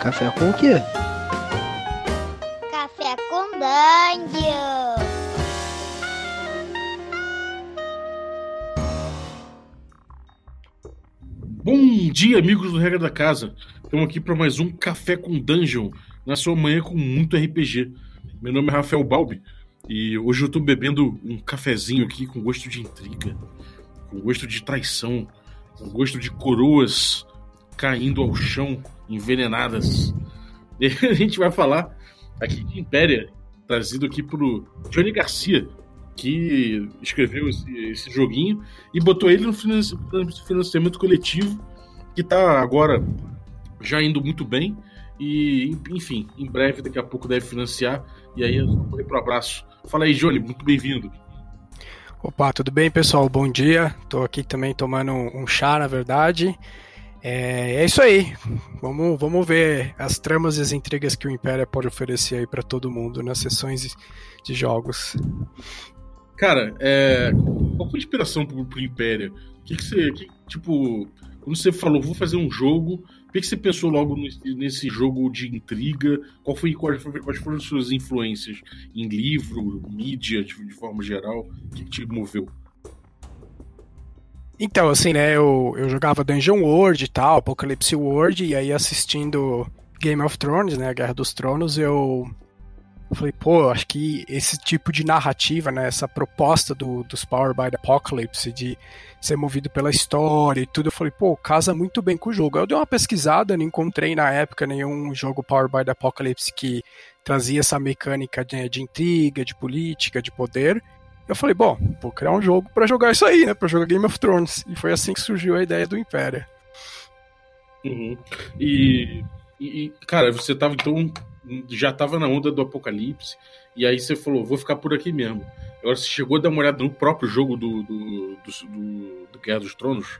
Café com o quê? Café com Dungeon. Bom dia, amigos do Regra da Casa. Estamos aqui para mais um Café com Dungeon, na sua manhã com muito RPG. Meu nome é Rafael Balbi e hoje eu estou bebendo um cafezinho aqui com gosto de intriga, com gosto de traição, com gosto de coroas caindo ao chão, envenenadas. E a gente vai falar aqui de Impéria, trazido aqui por Johnny Garcia, que escreveu esse, esse joguinho e botou ele no financiamento coletivo, que está agora já indo muito bem. E, enfim, em breve, daqui a pouco deve financiar. E aí eu vou pro abraço. Fala aí, Johnny, muito bem-vindo. Opa, tudo bem, pessoal? Bom dia. Estou aqui também tomando um chá, na verdade. É, é, isso aí. Vamos, vamos ver as tramas e as intrigas que o Império pode oferecer aí para todo mundo nas sessões de jogos. Cara, é, qual foi a inspiração pro, pro Império? O que, que você. Que, tipo, quando você falou, vou fazer um jogo, o que, que você pensou logo nesse, nesse jogo de intriga? Qual foi, quais, quais foram as suas influências em livro, mídia, de, de forma geral? O que, que te moveu? Então, assim, né, eu, eu jogava Dungeon World e tal, Apocalypse World, e aí assistindo Game of Thrones, né, Guerra dos Tronos, eu falei, pô, acho que esse tipo de narrativa, né, essa proposta do, dos Power by the Apocalypse, de ser movido pela história e tudo, eu falei, pô, casa muito bem com o jogo. Eu dei uma pesquisada, não encontrei na época nenhum jogo Power by the Apocalypse que trazia essa mecânica de, de intriga, de política, de poder. Eu falei, bom, vou criar um jogo para jogar isso aí, né, para jogar Game of Thrones. E foi assim que surgiu a ideia do Império. Uhum. E, e, cara, você tava então já estava na onda do apocalipse, e aí você falou, vou ficar por aqui mesmo. Agora você chegou a dar uma olhada no próprio jogo do, do, do, do, do Guerra dos Tronos?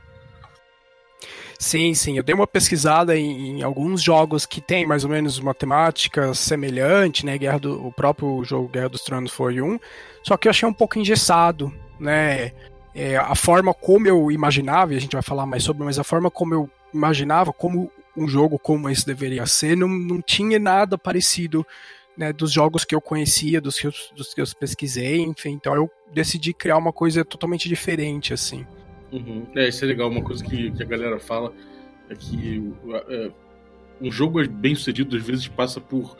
Sim, sim. Eu dei uma pesquisada em, em, alguns jogos que tem mais ou menos uma temática semelhante, né? Guerra do, o próprio jogo Guerra dos Tronos foi um. Só que eu achei um pouco engessado, né? É, a forma como eu imaginava, e a gente vai falar mais sobre, mas a forma como eu imaginava como um jogo como esse deveria ser, não, não tinha nada parecido né, dos jogos que eu conhecia, dos que eu, dos que eu pesquisei, enfim, então eu decidi criar uma coisa totalmente diferente, assim. Uhum. É, isso é legal, uma coisa que, que a galera fala é que é, um jogo bem sucedido às vezes passa por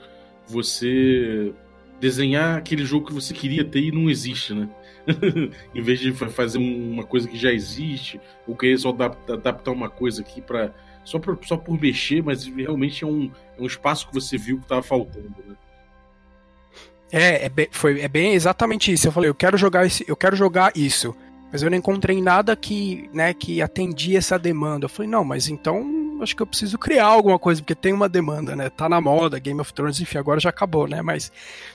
você desenhar aquele jogo que você queria ter e não existe, né? em vez de fazer uma coisa que já existe, ou querer só adaptar uma coisa aqui para só por, só por mexer, mas realmente é um, é um espaço que você viu que estava faltando, né? É, é bem, foi, é bem exatamente isso. Eu falei, eu quero jogar esse, eu quero jogar isso. Mas eu não encontrei nada que, né, que atendia essa demanda. Eu falei, não, mas então acho que eu preciso criar alguma coisa, porque tem uma demanda, né? Tá na moda, Game of Thrones, enfim, agora já acabou, né? Mas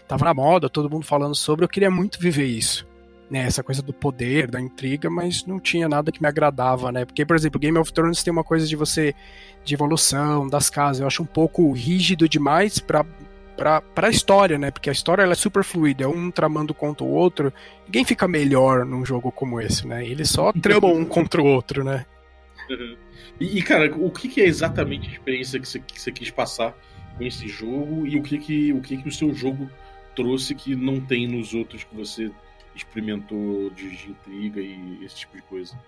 tava na moda, todo mundo falando sobre, eu queria muito viver isso né, essa coisa do poder, da intriga, mas não tinha nada que me agradava, né? Porque, por exemplo, Game of Thrones tem uma coisa de você de evolução das casas, eu acho um pouco rígido demais para para a história, né? Porque a história ela é super fluida, é um tramando contra o outro. Ninguém fica melhor num jogo como esse, né? Eles só tramam um contra o outro, né? Uhum. E, cara, o que, que, é exatamente a experiência que você, que você quis passar com esse jogo e o que que o que que o seu jogo trouxe que não tem nos outros que você experimentou de, de intriga e esse tipo de coisa?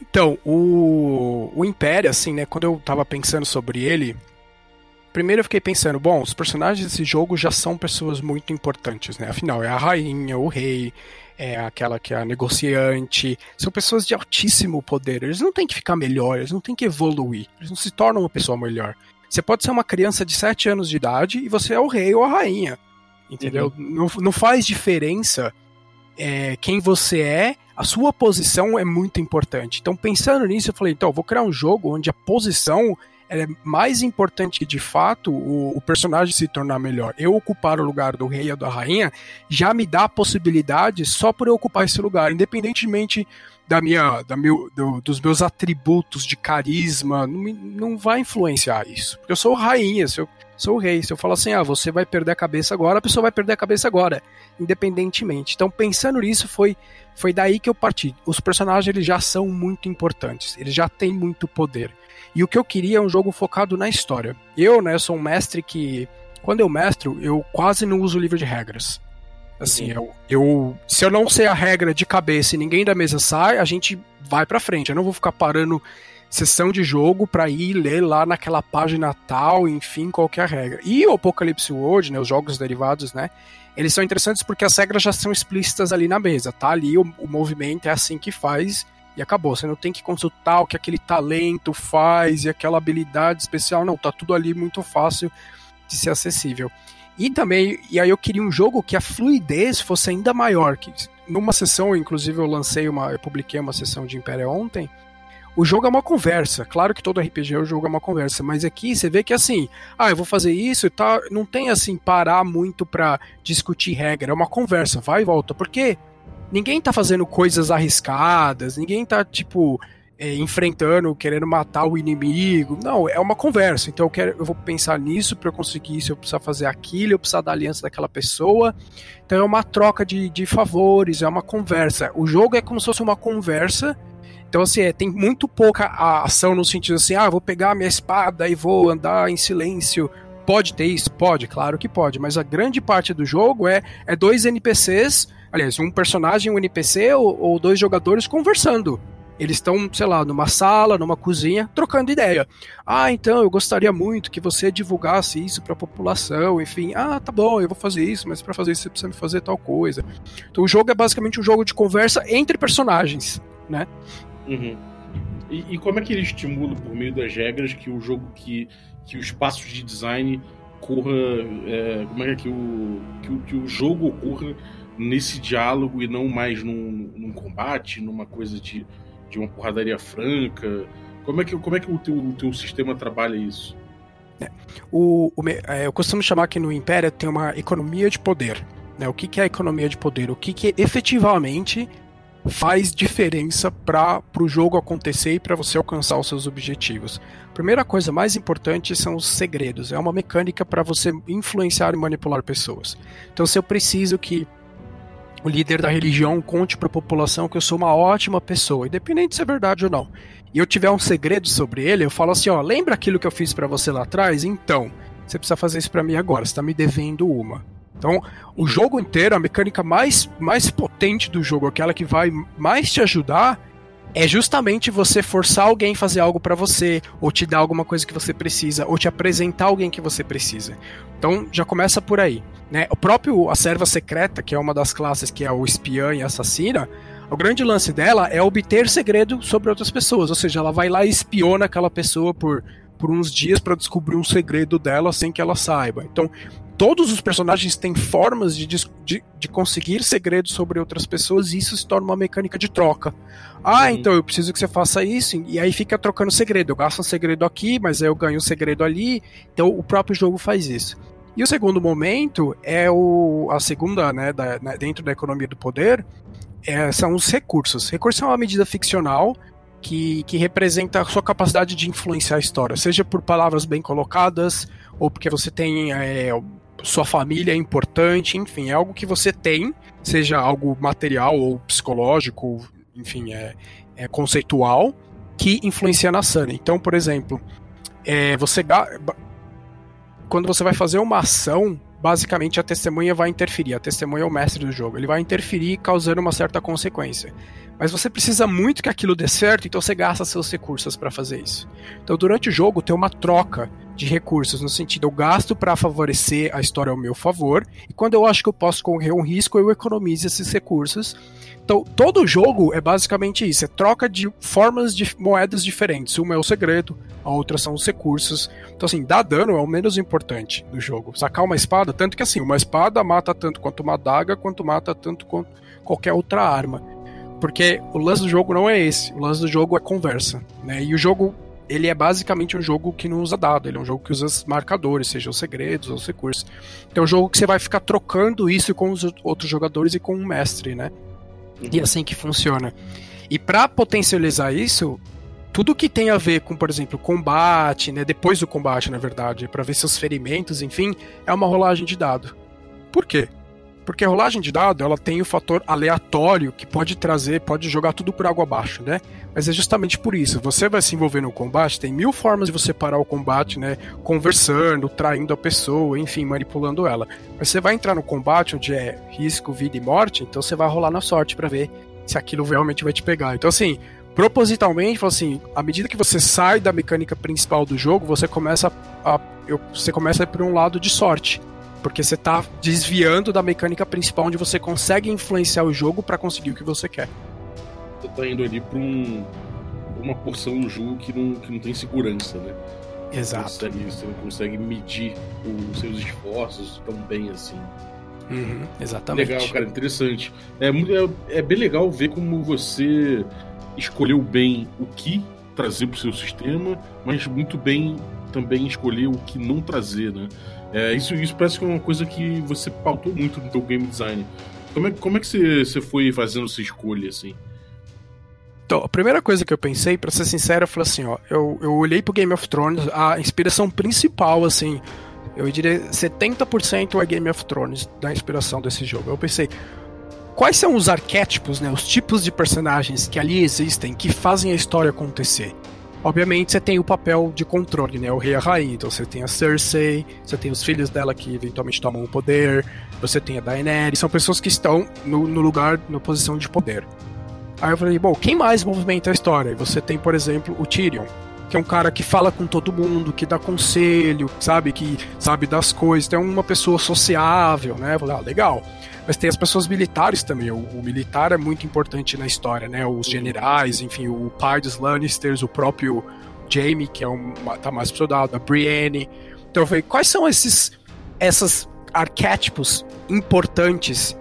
Então, o, o Império, assim, né, quando eu tava pensando sobre ele, primeiro eu fiquei pensando, bom, os personagens desse jogo já são pessoas muito importantes, né? Afinal, é a rainha, o rei, é aquela que é a negociante, são pessoas de altíssimo poder. Eles não têm que ficar melhores, eles não têm que evoluir, eles não se tornam uma pessoa melhor. Você pode ser uma criança de 7 anos de idade e você é o rei ou a rainha. Entendeu? Uhum. Não, não faz diferença é, quem você é, a sua posição é muito importante. Então, pensando nisso, eu falei, então, eu vou criar um jogo onde a posição é mais importante que, de fato, o, o, personagem se tornar melhor. Eu ocupar o lugar do rei ou da rainha já me dá a possibilidade só por eu ocupar esse lugar, independentemente da minha, da meu, do, dos meus atributos de carisma, não, não vai influenciar isso. Porque eu sou rainha, se eu sou o rei. Se eu falo assim, ah, você vai perder a cabeça agora, a pessoa vai perder a cabeça agora, independentemente. Então, pensando nisso, foi, foi daí que eu parti. Os personagens eles já são muito importantes, eles já têm muito poder. E o que eu queria é um jogo focado na história. Eu, né, sou um mestre que, quando eu mestro, eu quase não uso livro de regras. Assim, eu, eu, se eu não sei a regra de cabeça e ninguém da mesa sai, a gente vai pra frente. Eu não vou ficar parando sessão de jogo para ir ler lá naquela página tal, enfim, qual a regra. E o Apocalypse World, né, os jogos derivados, né, eles são interessantes porque as regras já são explícitas ali na mesa, tá ali o, o movimento é assim que faz e acabou. Você não tem que consultar o que aquele talento faz e aquela habilidade especial, não, tá tudo ali muito fácil de ser acessível. E também, e aí eu queria um jogo que a fluidez fosse ainda maior. Que numa sessão, inclusive eu lancei uma, eu publiquei uma sessão de Império ontem. O jogo é uma conversa. Claro que todo RPG o jogo é uma conversa, mas aqui você vê que assim, ah, eu vou fazer isso e tal, não tem assim parar muito para discutir regra, é uma conversa, vai e volta, porque ninguém tá fazendo coisas arriscadas, ninguém tá tipo é, enfrentando, querendo matar o inimigo. Não, é uma conversa. Então eu, quero, eu vou pensar nisso para eu conseguir isso, eu precisar fazer aquilo, eu precisar da aliança daquela pessoa. Então é uma troca de, de favores, é uma conversa. O jogo é como se fosse uma conversa. Então, assim, é, tem muito pouca ação no sentido assim, ah, vou pegar minha espada e vou andar em silêncio. Pode ter isso? Pode, claro que pode. Mas a grande parte do jogo é, é dois NPCs, aliás, um personagem, um NPC ou, ou dois jogadores conversando. Eles estão, sei lá, numa sala, numa cozinha, trocando ideia. Ah, então eu gostaria muito que você divulgasse isso para a população, enfim. Ah, tá bom, eu vou fazer isso, mas para fazer isso você precisa me fazer tal coisa. Então o jogo é basicamente um jogo de conversa entre personagens, né? Uhum. E, e, como é que ele estimula, por meio das regras, que o jogo, que, que os passos de design corra. É, como é que, o, que, o, que o jogo ocorra nesse diálogo e não mais num, num combate, numa coisa de de uma porradaria franca? Como é que, como é que o, teu, o teu sistema trabalha isso? É, o, o é, eu costumo chamar que no Império tem uma economia de poder. Né? O que, que é a economia de poder? O que, que efetivamente faz diferença para o jogo acontecer e para você alcançar os seus objetivos. Primeira coisa mais importante são os segredos. É uma mecânica para você influenciar e manipular pessoas. Então, se eu preciso que o líder da religião conte para a população que eu sou uma ótima pessoa, independente se é verdade ou não. E eu tiver um segredo sobre ele, eu falo assim, ó, lembra aquilo que eu fiz para você lá atrás? Então, você precisa fazer isso para mim agora, você tá me devendo uma. Então, o jogo inteiro, a mecânica mais, mais potente do jogo, aquela que vai mais te ajudar, é justamente você forçar alguém a fazer algo para você, ou te dar alguma coisa que você precisa, ou te apresentar alguém que você precisa. Então já começa por aí. Né? O próprio a serva secreta, que é uma das classes que é o espiã e assassina, o grande lance dela é obter segredo sobre outras pessoas, ou seja, ela vai lá e espiona aquela pessoa por, por uns dias para descobrir um segredo dela sem que ela saiba. Então, todos os personagens têm formas de, de, de, conseguir segredos sobre outras pessoas e isso se torna uma mecânica de troca. Ah, Sim. então eu preciso que você faça isso, e aí fica trocando segredo. Eu gasto um segredo aqui, mas aí eu ganho um segredo ali. Então o próprio jogo faz isso. E o segundo momento é o, a segunda, né, da, né, dentro da economia do poder, é, são os recursos. Recurso é uma medida ficcional que, que representa a sua capacidade de influenciar a história, seja por palavras bem colocadas, ou porque você tem é, sua família é importante, enfim, é algo que você tem, seja algo material ou psicológico, enfim, é, é conceitual, que influencia na cena. Então, por exemplo, é, você quando você vai fazer uma ação, basicamente a testemunha vai interferir. A testemunha é o mestre do jogo. Ele vai interferir causando uma certa consequência. Mas você precisa muito que aquilo dê certo, então você gasta seus recursos para fazer isso. Então, durante o jogo, tem uma troca de recursos, no sentido, eu gasto para favorecer a história ao meu favor, e quando eu acho que eu posso correr um risco, eu economizo esses recursos. Então, todo jogo é basicamente isso: é troca de formas de moedas diferentes. Uma é o segredo, a outra são os recursos. Então, assim, dar dano é o menos importante do jogo. Sacar uma espada, tanto que assim, uma espada mata tanto quanto uma adaga, quanto mata tanto quanto qualquer outra arma. Porque o lance do jogo não é esse. O lance do jogo é conversa. Né? E o jogo ele é basicamente um jogo que não usa dado, ele é um jogo que usa marcadores, seja os segredos ou os recursos. Então é um jogo que você vai ficar trocando isso com os outros jogadores e com o mestre, né? E é assim que funciona. E para potencializar isso, tudo que tem a ver com, por exemplo, combate, né, depois do combate, na verdade, para ver seus ferimentos, enfim, é uma rolagem de dado. Por quê? Porque a rolagem de dado, ela tem o fator aleatório que pode trazer, pode jogar tudo por água abaixo, né? Mas é justamente por isso. Você vai se envolver no combate, tem mil formas de você parar o combate, né? Conversando, traindo a pessoa, enfim, manipulando ela. Mas você vai entrar no combate onde é risco, vida e morte, então você vai rolar na sorte para ver se aquilo realmente vai te pegar. Então, assim, propositalmente, assim, à medida que você sai da mecânica principal do jogo, você começa a, você começa a ir por um lado de sorte. Porque você está desviando da mecânica principal onde você consegue influenciar o jogo para conseguir o que você quer. Você tá indo ali para um, uma porção do jogo que não, que não tem segurança, né? Exato. Você, você não consegue medir os seus esforços tão bem assim. Uhum, exatamente. Legal, cara, interessante. É, é, é bem legal ver como você escolheu bem o que trazer para o seu sistema, mas muito bem também escolher o que não trazer, né? É, isso, isso parece que é uma coisa que você pautou muito no teu game design. Como é, como é que você, você foi fazendo essa escolha, assim? Então, a primeira coisa que eu pensei, para ser sincero, eu falei assim, ó, eu, eu olhei pro Game of Thrones, a inspiração principal, assim, eu diria 70% é Game of Thrones da inspiração desse jogo. Eu pensei, quais são os arquétipos, né, os tipos de personagens que ali existem que fazem a história acontecer? Obviamente você tem o papel de controle, né? O rei e a rainha. Então você tem a Cersei, você tem os filhos dela que eventualmente tomam o poder, você tem a Daenerys, são pessoas que estão no, no lugar, na posição de poder. Aí eu falei, bom, quem mais movimenta a história? E você tem, por exemplo, o Tyrion, que é um cara que fala com todo mundo, que dá conselho, sabe, que sabe das coisas, tem uma pessoa sociável, né? Eu falei, ah, legal. Mas tem as pessoas militares também. O, o, militar é muito importante na história, né? Os generais, enfim, o pai dos Lannisters, o próprio Jaime, que é um, tá mais soldado, a Brienne. Então eu falei, quais são esses essas arquétipos importantes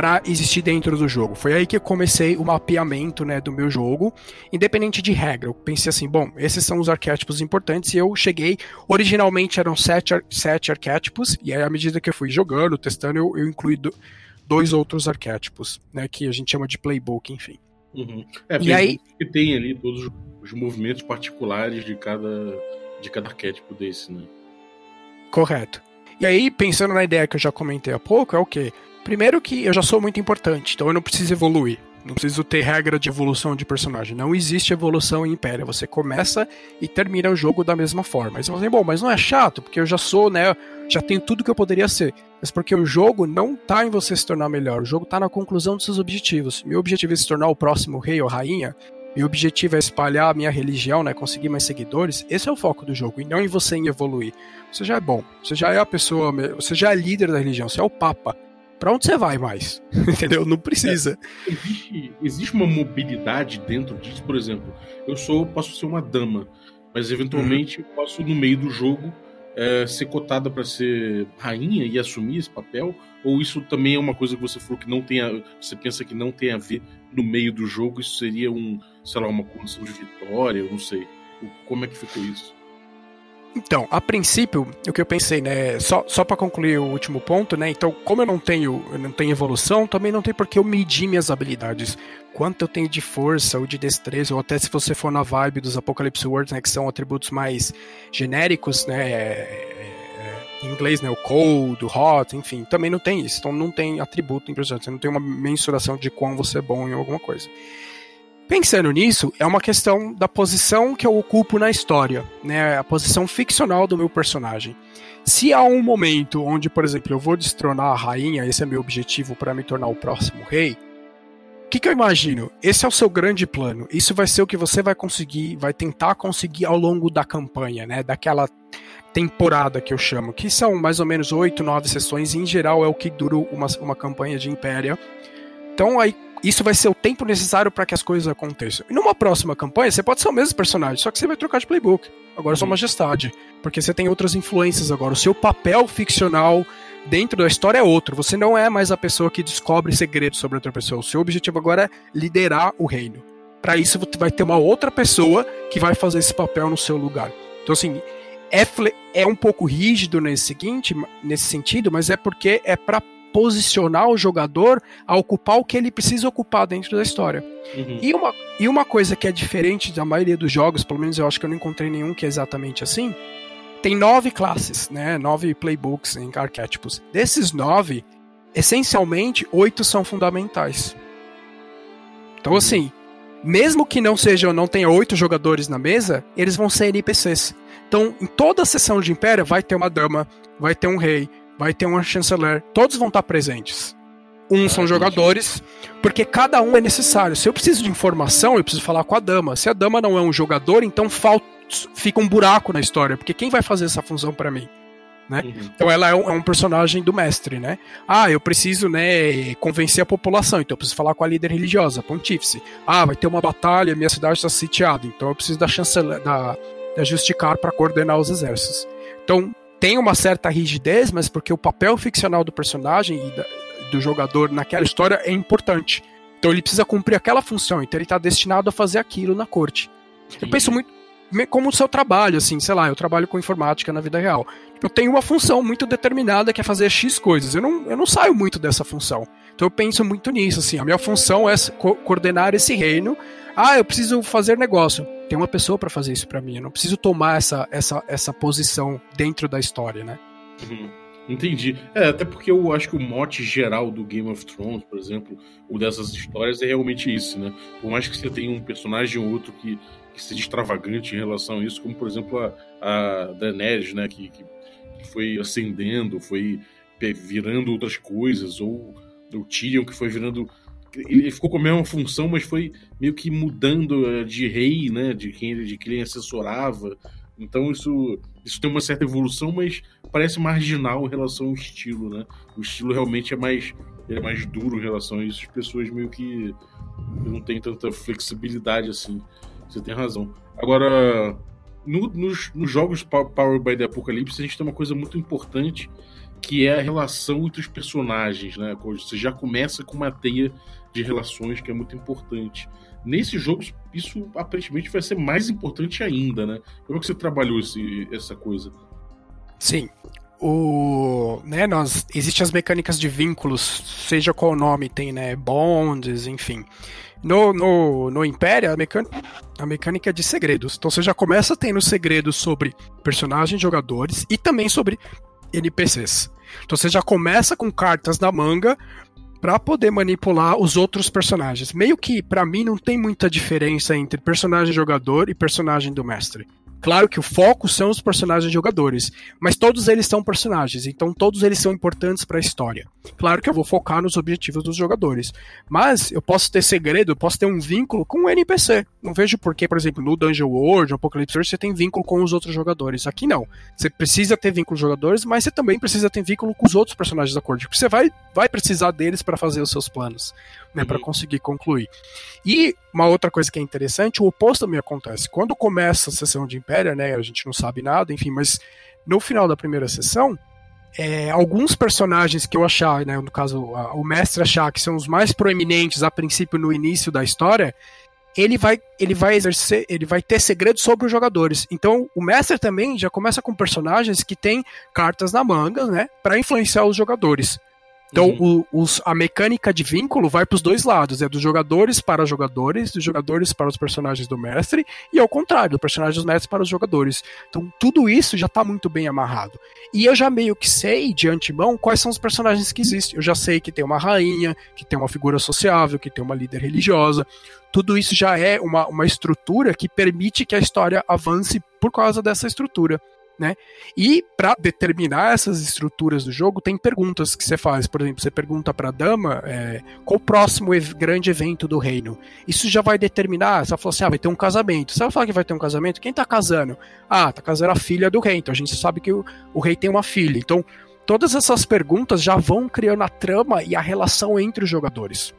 para existir dentro do jogo. Foi aí que eu comecei o mapeamento né, do meu jogo, independente de regra. Eu pensei assim, bom, esses são os arquétipos importantes e eu cheguei. Originalmente eram sete, sete arquétipos, e aí à medida que eu fui jogando, testando, eu, eu incluí do, dois outros arquétipos, né, que a gente chama de playbook, enfim. Uhum. É, e aí que tem ali todos os movimentos particulares de cada de cada arquétipo desse, né? Correto. E aí, pensando na ideia que eu já comentei há pouco, é o quê? Primeiro que eu já sou muito importante, então eu não preciso evoluir. Não preciso ter regra de evolução de personagem. Não existe evolução em Império. Você começa e termina o jogo da mesma forma. Aí você fala assim, bom, mas não é chato, porque eu já sou, né? Já tenho tudo que eu poderia ser. Mas porque o jogo não tá em você se tornar melhor. O jogo tá na conclusão dos seus objetivos. Meu objetivo é se tornar o próximo rei ou rainha. Meu objetivo é espalhar a minha religião, né? Conseguir mais seguidores. Esse é o foco do jogo. E não em você em evoluir. Você já é bom. Você já é a pessoa. Você já é líder da religião. Você é o Papa para onde você vai mais? Entendeu? Não precisa. É, existe, existe uma mobilidade dentro disso, por exemplo. Eu sou, posso ser uma dama, mas eventualmente uhum. posso no meio do jogo é, ser cotada para ser rainha e assumir esse papel? Ou isso também é uma coisa que você falou que não tem a, você pensa que não tem a ver no meio do jogo? Isso seria um, sei lá, uma condição de vitória? Eu não sei. Como é que ficou isso? Então, a princípio, o que eu pensei, né, só, só para concluir o último ponto, né, então, como eu não tenho, eu não tenho evolução, também não tem por que eu medir minhas habilidades. Quanto eu tenho de força ou de destreza, ou até se você for na vibe dos Apocalypse Words, né, que são atributos mais genéricos, né, é, é, em inglês, né, o cold, o hot, enfim, também não tem isso. Então, não tem atributo impressionante, você não tem uma mensuração de quão você é bom em alguma coisa. Pensando nisso, é uma questão da posição que eu ocupo na história, né? A posição ficcional do meu personagem. Se há um momento onde, por exemplo, eu vou destronar a rainha, esse é meu objetivo para me tornar o próximo rei, o que, que, eu imagino? Esse é o seu grande plano. Isso vai ser o que você vai conseguir, vai tentar conseguir ao longo da campanha, né? Daquela temporada que eu chamo, que são mais ou menos oito, nove sessões, e em geral é o que dura uma, uma campanha de Império. Então aí isso vai ser o tempo necessário para que as coisas aconteçam. E numa próxima campanha, você pode ser o mesmo personagem, só que você vai trocar de playbook. Agora sua uhum. majestade. Porque você tem outras influências agora. O seu papel ficcional dentro da história é outro. Você não é mais a pessoa que descobre segredos sobre outra pessoa. O seu objetivo agora é liderar o reino. Para isso, você vai ter uma outra pessoa que vai fazer esse papel no seu lugar. Então, assim, é, é um pouco rígido nesse seguinte, nesse sentido, mas é porque é para posicionar o jogador a ocupar o que ele precisa ocupar dentro da história. Uhum. E, uma, e uma coisa que é diferente da maioria dos jogos, pelo menos eu acho que eu não encontrei nenhum que é exatamente assim, tem nove classes, né? Nove playbooks em arquétipos. Desses nove, essencialmente, oito são fundamentais. Então, Uhum. assim, mesmo que não sejam, não tenha oito jogadores na mesa, eles vão ser NPCs. Então, em toda a sessão de Império, vai ter uma dama, vai ter um rei, vai ter um chanceler, todos vão estar presentes. Uns Ah, são entendi. jogadores, porque cada um é necessário. Se eu preciso de informação, eu preciso falar com a dama. Se a dama não é um jogador, então falta, fica um buraco na história, porque quem vai fazer essa função pra mim? Uhum. Então ela é um, é um personagem do mestre, né? Ah, eu preciso, né, convencer a população, então eu preciso falar com a líder religiosa, a pontífice. Ah, vai ter uma batalha, minha cidade está sitiada, então eu preciso da chanceler, da, da Justicar para coordenar os exércitos. Então tem uma certa rigidez, mas porque o papel ficcional do personagem e da- do jogador naquela história é importante. Então ele precisa cumprir aquela função, então ele está destinado a fazer aquilo na corte. Eu penso muito como o seu trabalho, assim, sei lá, eu trabalho com informática na vida real. Eu tenho uma função muito determinada que é fazer X coisas. Eu não, eu não saio muito dessa função. Então eu penso muito nisso, assim. A minha função é co- coordenar esse reino. Ah, eu preciso fazer negócio. Tem uma pessoa para fazer isso para mim. Eu não preciso tomar essa, essa, essa posição dentro da história, né? Uhum. Entendi. É, até porque eu acho que o mote geral do Game of Thrones, por exemplo, ou dessas histórias, é realmente isso, né? Por mais que você tenha um personagem ou outro que, que seja extravagante em relação a isso, como por exemplo a, a Daenerys, né? Que, que, que foi ascendendo, foi virando outras coisas, ou o Tyrion que foi virando. Ele ficou com a mesma função, mas foi meio que mudando eh, de rei, né? De quem ele, de quem ele assessorava. Então isso, isso tem uma certa evolução, mas parece marginal em relação ao estilo, né? O estilo realmente é mais, é mais duro em relação a isso. As pessoas meio que não têm tanta flexibilidade assim. Você tem razão. Agora, no- nos, nos jogos Power by the Apocalypse, a gente tem uma coisa muito importante que é a relação entre os personagens, né? Você já começa com uma teia de relações que é muito importante. Nesse jogo, isso aparentemente vai ser mais importante ainda, né? Como é que você trabalhou esse, essa coisa? Sim. O, né, nós existem as mecânicas de vínculos, seja qual nome tem, né, bonds, enfim. No, no, no Império, a mecânica, a mecânica é de segredos. Então você já começa tendo segredos sobre personagens, jogadores e também sobre NPCs. Então você já começa com cartas na manga para poder manipular os outros personagens. Meio que para mim não tem muita diferença entre personagem jogador e personagem do mestre. Claro que o foco são os personagens jogadores, mas todos eles são personagens, então todos eles são importantes para a história. Claro que eu vou focar nos objetivos dos jogadores, mas eu posso ter segredo, eu posso ter um vínculo com o NPC. Não vejo por que, por exemplo, no Dungeon World, Apocalypse World, você tem vínculo com os outros jogadores. Aqui não. Você precisa ter vínculo com os jogadores, mas você também precisa ter vínculo com os outros personagens da corte, porque você vai, vai precisar deles para fazer os seus planos, né, Uhum. para conseguir concluir. E uma outra coisa que é interessante, o oposto também acontece. Quando começa a sessão de Império, né, a gente não sabe nada, enfim, mas no final da primeira sessão, é, alguns personagens que eu achar, né, no caso a- o mestre achar que são os mais proeminentes a princípio no início da história, ele vai, ele vai exercer, ele vai ter segredos sobre os jogadores. Então, o mestre também já começa com personagens que têm cartas na manga, né, para influenciar os jogadores. Então, Uhum. o- os- a mecânica de vínculo vai para os dois lados: é dos jogadores para jogadores, dos jogadores para os personagens do mestre, e ao contrário, do personagem dos mestres para os jogadores. Então, tudo isso já está muito bem amarrado. E eu já meio que sei de antemão quais são os personagens que existem. Eu já sei que tem uma rainha, que tem uma figura sociável, que tem uma líder religiosa. Tudo isso já é uma, uma estrutura que permite que a história avance por causa dessa estrutura. Né? E para determinar essas estruturas do jogo, tem perguntas que você faz. Por exemplo, você pergunta para a dama é, qual o próximo ev- grande evento do reino. Isso já vai determinar. Você vai falar assim: ah, vai ter um casamento. Você vai falar que vai ter um casamento? Quem tá casando? Ah, tá casando a filha do rei. Então a gente sabe que o, o rei tem uma filha. Então todas essas perguntas já vão criando a trama e a relação entre os jogadores.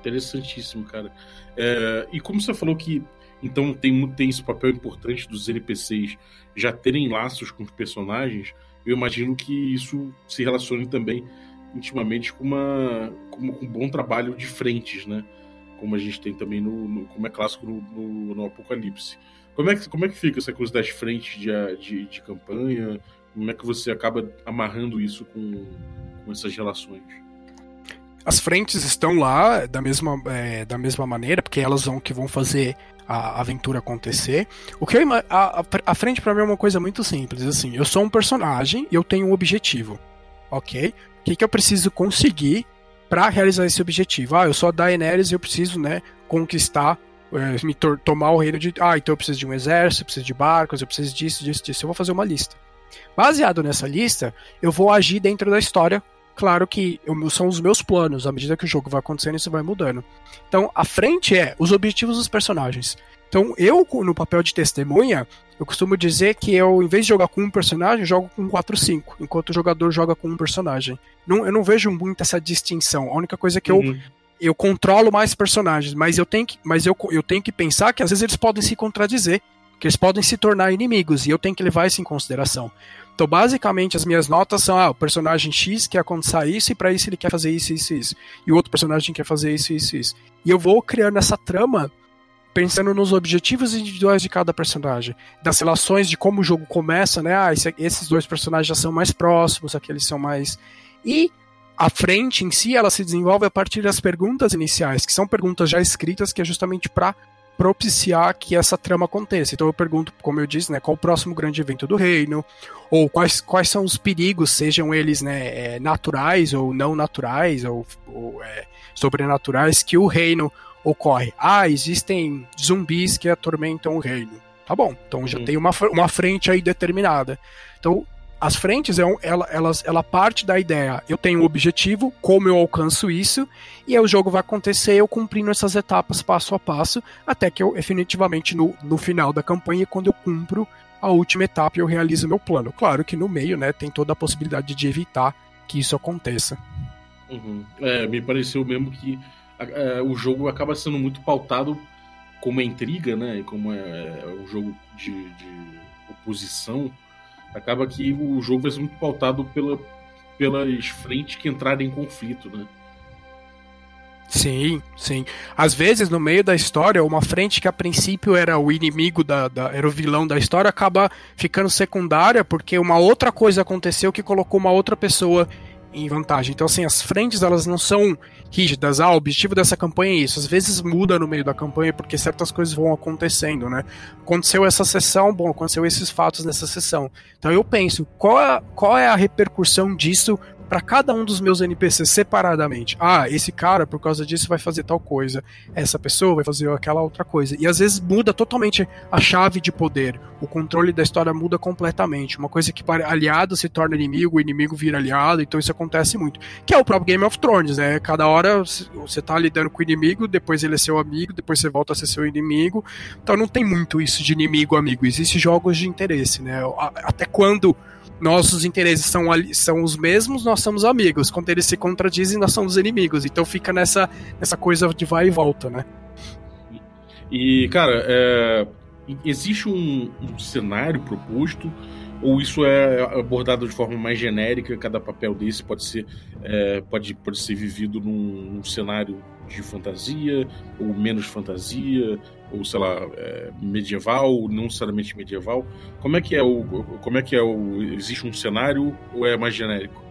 Interessantíssimo, cara. É, e como você falou que então tem, tem esse papel importante dos NPCs já terem laços com os personagens, eu imagino que isso se relacione também intimamente com, uma, com, com um bom trabalho de frentes, né? Como a gente tem também no, no como é clássico no, no, no Apocalipse. Como é, que, como é que fica essa coisa das frentes de, de, de campanha? Como é que você acaba amarrando isso com, com essas relações? As frentes estão lá da mesma, é, da mesma maneira, porque elas vão que vão fazer a aventura acontecer. O que eu, a, a frente para mim é uma coisa muito simples, assim, eu sou um personagem e eu tenho um objetivo, ok? O que, que eu preciso conseguir para realizar esse objetivo? Ah, eu sou a Daenerys e eu preciso, né, conquistar, é, me tomar o reino de... Ah, então eu preciso de um exército, eu preciso de barcos, eu preciso disso, disso, disso. Eu vou fazer uma lista. Baseado nessa lista, eu vou agir dentro da história claro que são os meus planos, à medida que o jogo vai acontecendo, isso vai mudando. Então, a frente é os objetivos dos personagens. Então, eu, no papel de testemunha, eu costumo dizer que eu, em vez de jogar com um personagem, jogo com 4 ou 5, enquanto o jogador joga com um personagem. Não, eu não vejo muito essa distinção. A única coisa é que uhum. eu, eu controlo mais personagens, mas eu tenho que, mas eu, eu tenho que pensar que às vezes eles podem se contradizer, que eles podem se tornar inimigos, e eu tenho que levar isso em consideração. Então, basicamente, as minhas notas são: ah, o personagem X quer acontecer isso, e para isso ele quer fazer isso, isso, isso. E o outro personagem quer fazer isso, isso, isso. E eu vou criando essa trama pensando nos objetivos individuais de cada personagem, das relações de como o jogo começa, né? Ah, esse, esses dois personagens já são mais próximos, aqueles são mais. E a frente em si, ela se desenvolve a partir das perguntas iniciais, que são perguntas já escritas, que é justamente para propiciar que essa trama aconteça. Então eu pergunto, como eu disse, né, qual o próximo grande evento do reino, ou quais, quais são os perigos, sejam eles né, é, naturais ou não naturais, ou, ou é, sobrenaturais, que o reino ocorre. Ah, existem zumbis que atormentam o reino. Tá bom, então já tem uma, uma frente aí determinada. Então as frentes, é ela, elas, ela parte da ideia, eu tenho um objetivo, como eu alcanço isso, e aí o jogo vai acontecer eu cumprindo essas etapas passo a passo, até que eu definitivamente no, no final da campanha, quando eu cumpro a última etapa, eu realizo meu plano. Claro que no meio, né, tem toda a possibilidade de evitar que isso aconteça. Uhum. É, me pareceu mesmo que é, o jogo acaba sendo muito pautado como intriga, né, como é, é um jogo de, de oposição, acaba que o jogo vai ser muito pautado pela, pelas frentes que entrarem em conflito, né? Sim, sim. Às vezes, no meio da história, uma frente que a princípio era o inimigo da, da, era o vilão da história, acaba ficando secundária porque uma outra coisa aconteceu que colocou uma outra pessoa em vantagem. Então, assim, as frentes elas não são rígidas. Ah, o objetivo dessa campanha é isso. Às vezes muda no meio da campanha porque certas coisas vão acontecendo, né? Aconteceu essa sessão, bom, aconteceu esses fatos nessa sessão. Então eu penso, qual é, qual é a repercussão disso para cada um dos meus NPCs separadamente. Ah, esse cara, por causa disso, vai fazer tal coisa. Essa pessoa vai fazer aquela outra coisa. E às vezes muda totalmente a chave de poder. O controle da história muda completamente. Uma coisa que para aliado se torna inimigo, o inimigo vira aliado, então isso acontece muito. Que é o próprio Game of Thrones, né? Cada hora você tá lidando com o inimigo, depois ele é seu amigo, depois você volta a ser seu inimigo. Então não tem muito isso de inimigo-amigo. Existem jogos de interesse, né? Até quando nossos interesses são, são os mesmos, nós somos amigos. Quando eles se contradizem, nós somos inimigos. Então fica nessa, nessa coisa de vai e volta, né? E, cara, é, existe um, um, cenário proposto ou isso é abordado de forma mais genérica? Cada papel desse pode ser, é, pode, pode ser vivido num, num cenário de fantasia ou menos fantasia? ou sei lá, é, medieval, não necessariamente medieval. Como é que é o como é que é o existe um cenário ou é mais genérico?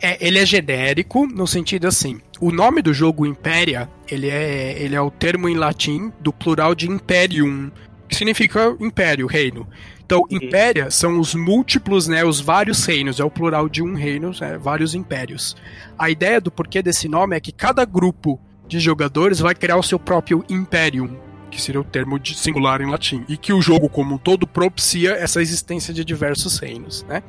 É, ele é genérico no sentido assim. O nome do jogo Impéria, ele é ele é o termo em latim do plural de imperium, que significa império, reino. Então, impéria são os múltiplos, né, os vários reinos, é o plural de um reino, né, vários impérios. A ideia do porquê desse nome é que cada grupo de jogadores vai criar o seu próprio Imperium, que seria o termo de singular em latim, e que o jogo como um todo propicia essa existência de diversos reinos, né?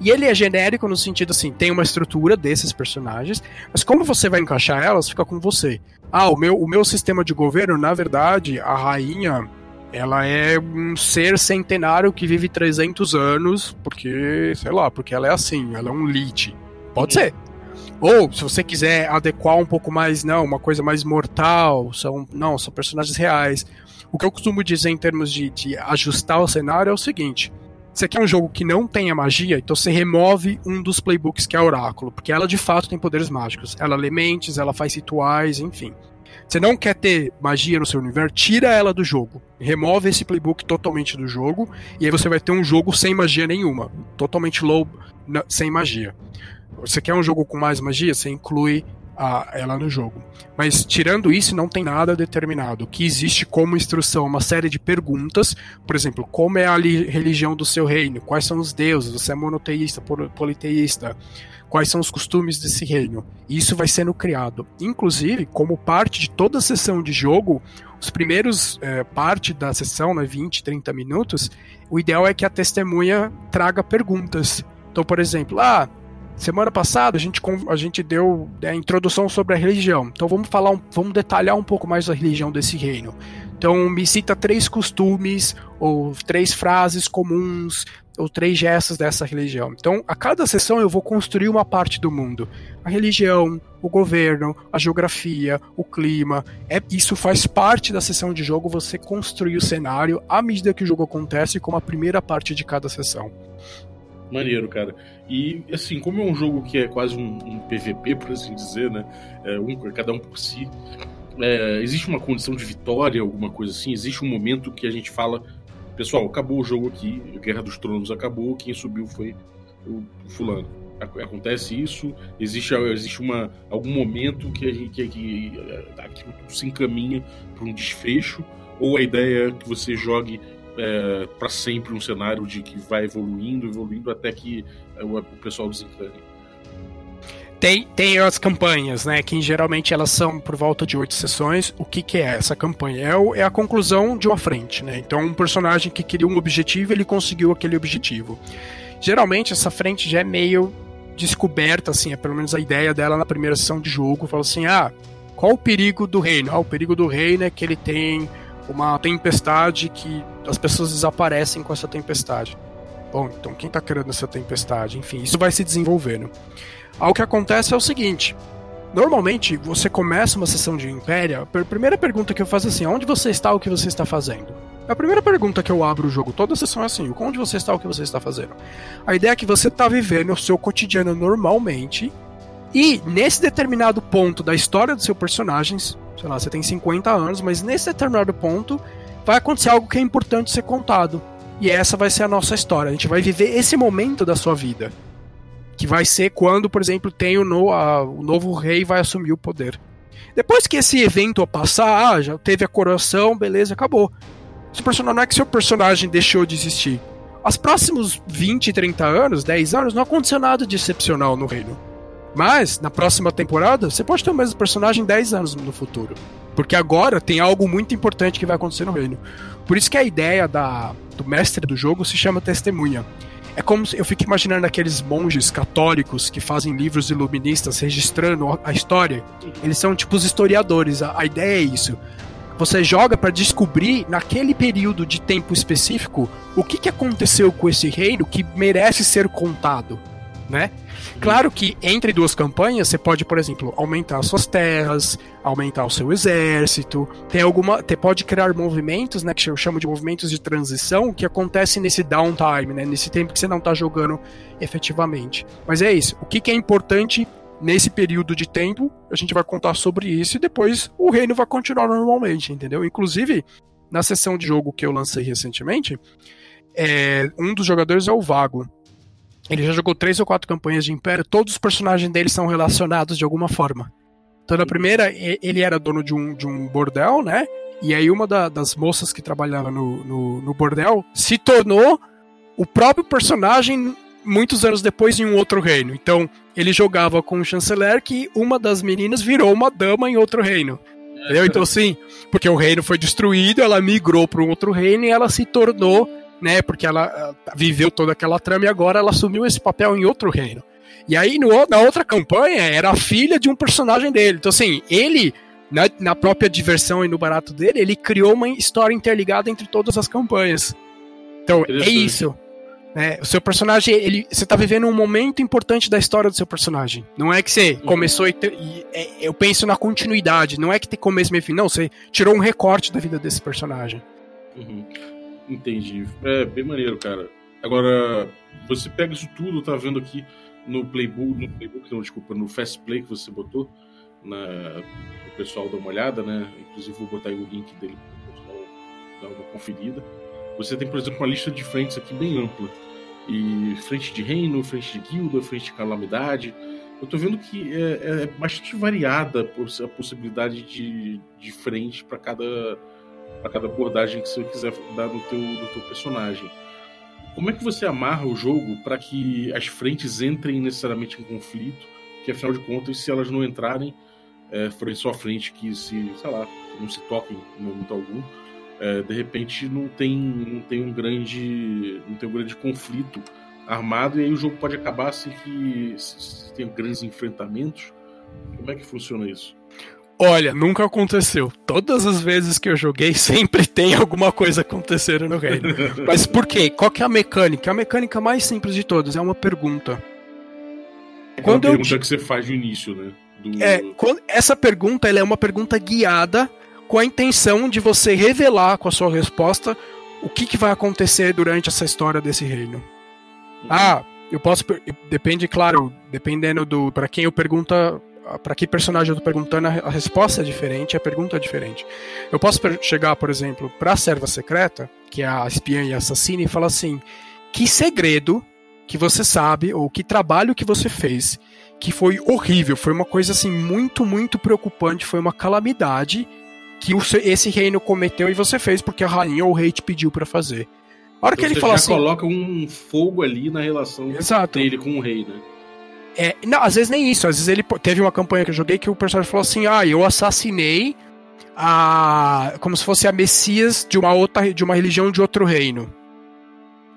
E ele é genérico no sentido assim, tem uma estrutura desses personagens, mas como você vai encaixar elas, fica com você. Ah, o meu, o meu sistema de governo, na verdade, a rainha, ela é um ser centenário que vive 300 anos, porque, sei lá, porque ela é assim, ela é um lich. Pode ser. Ou, se você quiser adequar um pouco mais, não, uma coisa mais mortal, são, não, são personagens reais. O que eu costumo dizer em termos de, de ajustar o cenário é o seguinte: você quer um jogo que não tenha magia, então você remove um dos playbooks que é Oráculo, porque ela de fato tem poderes mágicos. Ela lê mentes, ela faz rituais, enfim. Você não quer ter magia no seu universo? Tira ela do jogo. Remove esse playbook totalmente do jogo. E aí você vai ter um jogo sem magia nenhuma. Totalmente low, sem magia. Você quer um jogo com mais magia? Você inclui a, ela no jogo. Mas tirando isso, não tem nada determinado. O que existe como instrução, uma série de perguntas, por exemplo, como é a religião do seu reino? Quais são os deuses? Você é monoteísta, politeísta? Quais são os costumes desse reino? Isso vai sendo criado. Inclusive, como parte de toda a sessão de jogo, os primeiros é, parte da sessão, né, 20, 30 minutos, o ideal é que a testemunha traga perguntas. Então, por exemplo, ah, Semana passada a gente, a gente deu é, a introdução sobre a religião. Então vamos falar, vamos detalhar um pouco mais a religião desse reino. Então me cita três costumes ou três frases comuns ou três gestos dessa religião. Então a cada sessão eu vou construir uma parte do mundo. A religião, o governo, a geografia, o clima. É, isso faz parte da sessão de jogo. Você construir o cenário à medida que o jogo acontece, como a primeira parte de cada sessão. Maneiro, cara. E, assim, como é um jogo que é quase um, um PVP, por assim dizer, né? É, um, cada um por si. É, existe uma condição de vitória, alguma coisa assim? Existe um momento que a gente fala, pessoal, acabou o jogo aqui, a Guerra dos Tronos acabou, quem subiu foi o, fulano. Acontece isso? Existe, existe uma, algum momento que, a gente, que, que, que se encaminha para um desfecho? Ou a ideia é que você jogue é, para sempre um cenário de que vai evoluindo, evoluindo até que é, o, o pessoal desencane. Tem, tem as campanhas, né? Que geralmente elas são por volta de oito sessões. O que, que é essa campanha? É, o, é a conclusão de uma frente, né? Então, um personagem que queria um objetivo, ele conseguiu aquele objetivo. Geralmente, essa frente já é meio descoberta, assim, é pelo menos a ideia dela na primeira sessão de jogo. Fala assim: ah, qual o perigo do reino? Ah, o perigo do reino é que ele tem uma tempestade que as pessoas desaparecem com essa tempestade. Bom, então quem está criando essa tempestade? Enfim, isso vai se desenvolvendo. Algo que acontece é o seguinte: normalmente você começa uma sessão de Impéria, a primeira pergunta que eu faço é assim: onde você está, o que você está fazendo? A primeira pergunta que eu abro o jogo, toda sessão é assim: onde você está, o que você está fazendo? A ideia é que você está vivendo o seu cotidiano normalmente e nesse determinado ponto da história do seu personagem, sei lá, você tem 50 anos, mas nesse determinado ponto vai acontecer algo que é importante ser contado. E essa vai ser a nossa história. A gente vai viver esse momento da sua vida. Que vai ser quando, por exemplo, tem o, no, a, o novo rei vai assumir o poder. Depois que esse evento passar, ah, já teve a coroação, beleza, acabou. Seu personagem, não é que seu personagem deixou de existir. Os próximos 20, 30 anos, 10 anos, não aconteceu nada de excepcional no reino. Mas, na próxima temporada, você pode ter o mesmo personagem 10 anos no futuro. Porque agora tem algo muito importante que vai acontecer no reino. Por isso que a ideia da, do mestre do jogo se chama testemunha. É como eu fico imaginando aqueles monges católicos que fazem livros iluministas registrando a história. Eles são tipo os historiadores. A, a ideia é isso. Você joga para descobrir naquele período de tempo específico o que, que aconteceu com esse reino que merece ser contado, né? Claro que entre duas campanhas você pode, por exemplo, aumentar suas terras, aumentar o seu exército, tem alguma, você pode criar movimentos, né, que eu chamo de movimentos de transição, que acontecem nesse downtime, né, nesse tempo que você não está jogando efetivamente. Mas é isso. O que, que é importante nesse período de tempo? A gente vai contar sobre isso e depois o reino vai continuar normalmente, entendeu? Inclusive na sessão de jogo que eu lancei recentemente, é, um dos jogadores é o Vago. Ele já jogou três ou quatro campanhas de Império, todos os personagens dele são relacionados de alguma forma. Então, na primeira, ele era dono de um, de um bordel, né? E aí, uma da, das moças que trabalhava no, no, no, bordel se tornou o próprio personagem muitos anos depois em um outro reino. Então, ele jogava com o chanceler que uma das meninas virou uma dama em outro reino. Entendeu? Então, sim, porque o reino foi destruído, ela migrou para um outro reino e ela se tornou né? Porque ela viveu toda aquela trama e agora ela assumiu esse papel em outro reino. E aí, no, na outra campanha, era a filha de um personagem dele. Então, assim, ele, na, na própria diversão e no barato dele, ele criou uma história interligada entre todas as campanhas. Então, é isso. Né? O seu personagem, ele, você tá vivendo um momento importante da história do seu personagem. Não é que você uhum. começou e, te, e é, eu penso na continuidade. Não é que tem começo, meio fim. Não, você tirou um recorte da vida desse personagem. Uhum. Entendi. É, bem maneiro, cara. Agora, você pega isso tudo, tá vendo aqui no playbook, no playbook, não, desculpa, no fast play que você botou, na o pessoal dar uma olhada, né? Inclusive vou botar aí o link dele para o pessoal dar uma conferida. Você tem, por exemplo, uma lista de frentes aqui bem ampla. E frente de reino, frente de guilda, frente de calamidade. Eu tô vendo que é, é bastante variada a possibilidade de, de frente para cada, pra cada abordagem que você quiser dar no teu, no teu personagem. Como é que você amarra o jogo para que as frentes entrem necessariamente em conflito? Que afinal de contas, se elas não entrarem, é, forem só frente que se, sei lá, não se toquem em momento algum, é, de repente não tem, não tem um grande, não tem um grande conflito armado e aí o jogo pode acabar sem que se tem grandes enfrentamentos. Como é que funciona isso? Olha, nunca aconteceu. Todas as vezes que eu joguei, sempre tem alguma coisa acontecendo no reino. Mas por quê? Qual que é a mecânica? A mecânica mais simples de todas é uma pergunta. É quando pergunta eu... que você faz no início, né? Do... É, quando... essa pergunta ela é uma pergunta guiada com a intenção de você revelar com a sua resposta o que, que vai acontecer durante essa história desse reino. Uhum. Ah, eu posso. Depende, claro, dependendo do. para quem eu pergunta para que personagem eu tô perguntando, a resposta é diferente, a pergunta é diferente. Eu posso chegar, por exemplo, para a serva secreta, que é a espiã e a assassina, e falar assim: que segredo que você sabe, ou que trabalho que você fez, que foi horrível, foi uma coisa assim muito, muito preocupante, foi uma calamidade que esse reino cometeu e você fez porque a rainha ou o rei te pediu para fazer. A hora que ele fala assim. coloca um fogo ali na relação Exato. dele com o rei, né? É, não, às vezes nem isso. Às vezes ele teve uma campanha que eu joguei que o personagem falou assim: "Ah, eu assassinei a como se fosse a messias de uma outra de uma religião de outro reino".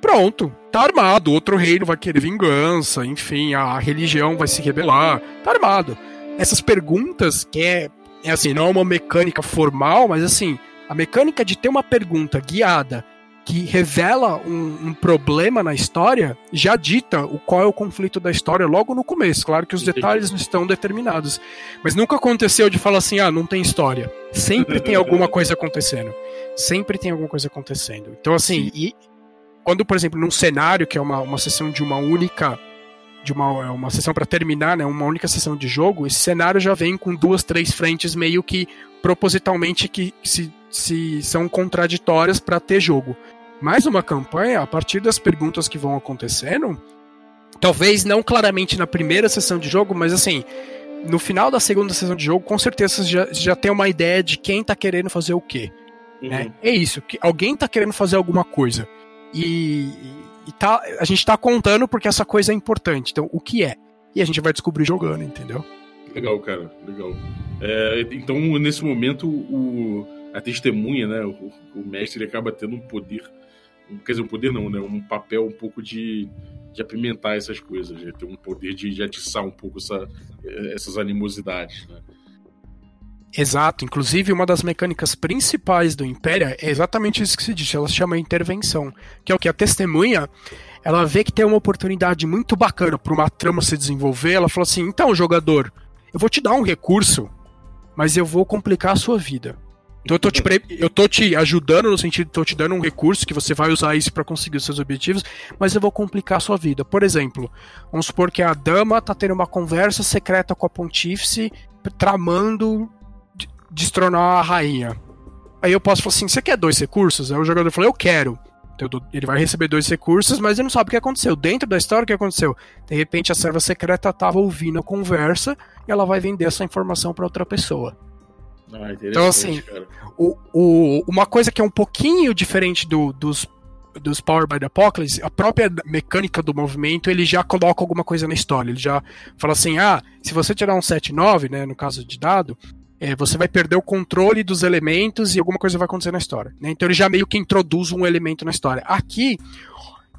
Pronto, tá armado. Outro reino vai querer vingança, enfim, a religião vai se rebelar. Tá armado. Essas perguntas que é, é assim, não é uma mecânica formal, mas assim, a mecânica de ter uma pergunta guiada que revela um, um, problema na história, já dita o qual é o conflito da história logo no começo. Claro que os detalhes não estão determinados. Mas nunca aconteceu de falar assim, ah, não tem história. Sempre tem alguma coisa acontecendo. Sempre tem alguma coisa acontecendo. Então, assim, e quando, por exemplo, num cenário que é uma, uma sessão de uma única. De uma, é uma sessão para terminar, né? Uma única sessão de jogo, esse cenário já vem com duas, três frentes meio que propositalmente que se, se são contraditórias para ter jogo mais uma campanha a partir das perguntas que vão acontecendo. Talvez não claramente na primeira sessão de jogo, mas assim, no final da segunda sessão de jogo, com certeza você já, já tem uma ideia de quem tá querendo fazer o quê. Uhum. Né? É isso, que alguém tá querendo fazer alguma coisa. E, e tá, a gente tá contando porque essa coisa é importante. Então, o que é? E a gente vai descobrir jogando, entendeu? Legal, cara, legal. É, então, nesse momento, o, a testemunha, né, o, o mestre, ele acaba tendo um poder quer dizer, um poder não, né? Um papel um pouco de, de apimentar essas coisas, de ter um poder de, de atiçar um pouco essa, essas animosidades, né? Exato, inclusive uma das mecânicas principais do Império é exatamente isso que se diz, ela se chama intervenção, que é o que a testemunha, ela vê que tem uma oportunidade muito bacana para uma trama se desenvolver, ela fala assim: "Então, jogador, eu vou te dar um recurso, mas eu vou complicar a sua vida. Então eu tô te, pre... eu tô te ajudando no sentido, tô te dando um recurso que você vai usar isso para conseguir os seus objetivos, mas eu vou complicar a sua vida. Por exemplo, vamos supor que a dama tá tendo uma conversa secreta com a pontífice, tramando destronar a rainha. Aí eu posso falar assim: você quer dois recursos? Aí o jogador falou: eu quero. Então ele vai receber dois recursos, mas ele não sabe o que aconteceu. Dentro da história, o que aconteceu? De repente a serva secreta estava ouvindo a conversa e ela vai vender essa informação para outra pessoa. Ah, então, assim, o, o, uma coisa que é um pouquinho diferente do, dos, dos Power by the Apocalypse, a própria mecânica do movimento, ele já coloca alguma coisa na história. Ele já fala assim: ah, se você tirar um 7-9, né, no caso de dado, é, você vai perder o controle dos elementos e alguma coisa vai acontecer na história. Né? Então ele já meio que introduz um elemento na história. Aqui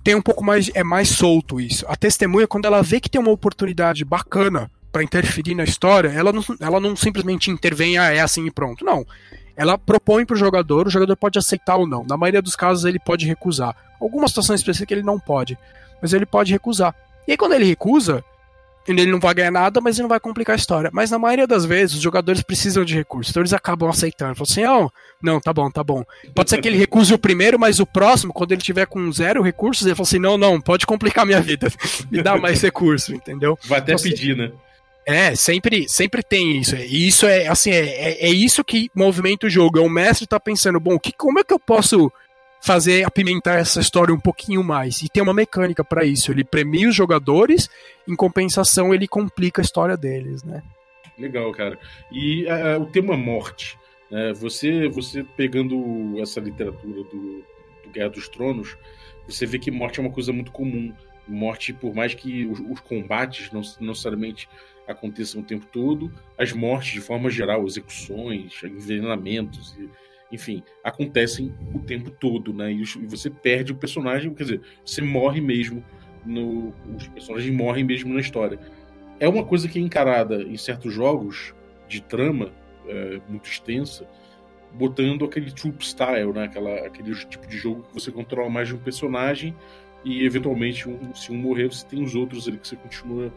tem um pouco mais. é mais solto isso. A testemunha, quando ela vê que tem uma oportunidade bacana para interferir na história, ela não, ela não simplesmente intervém, ah, é assim e pronto. Não. Ela propõe para o jogador, o jogador pode aceitar ou não. Na maioria dos casos, ele pode recusar. Algumas situações específicas ele não pode, mas ele pode recusar. E aí, quando ele recusa, ele não vai ganhar nada, mas ele não vai complicar a história. Mas na maioria das vezes, os jogadores precisam de recursos, então eles acabam aceitando. Falam assim: oh, não, tá bom, tá bom. Pode ser que ele recuse o primeiro, mas o próximo, quando ele tiver com zero recursos, ele fala assim: não, não, pode complicar minha vida. Me dá mais recurso, entendeu? Vai até então, assim, pedir, né? É, sempre, sempre tem isso. E isso é assim, é, é, é, isso que movimenta o jogo. É o mestre tá pensando, bom, que, como é que eu posso fazer apimentar essa história um pouquinho mais? E tem uma mecânica para isso. Ele premia os jogadores, em compensação ele complica a história deles, né? Legal, cara. E uh, o tema morte, né? Você, você pegando essa literatura do, do Guerra dos Tronos, você vê que morte é uma coisa muito comum. Morte, por mais que os, os combates não, não necessariamente aconteçam o tempo todo, as mortes de forma geral, execuções, envenenamentos, e, enfim, acontecem o tempo todo, né? E, você perde o personagem, quer dizer, você morre mesmo, no, os personagens morrem mesmo na história. É uma coisa que é encarada em certos jogos de trama é, muito extensa, botando aquele troop style, né? Aquela, aquele tipo de jogo que você controla mais de um personagem e eventualmente um, se um morrer você tem os outros ali que você continua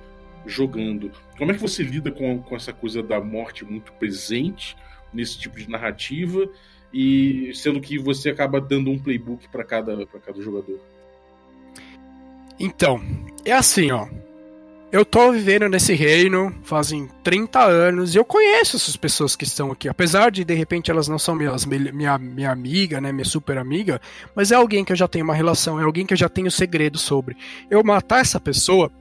jogando. Como é que você lida com, com essa coisa da morte muito presente nesse tipo de narrativa e sendo que você acaba dando um playbook para cada, cada jogador? Então, é assim, ó. Eu tô vivendo nesse reino fazem 30 anos e eu conheço essas pessoas que estão aqui. Apesar de, de repente, elas não são minhas, minha, minha amiga, né, minha super amiga, mas é alguém que eu já tenho uma relação, é alguém que eu já tenho segredo sobre. Eu matar essa pessoa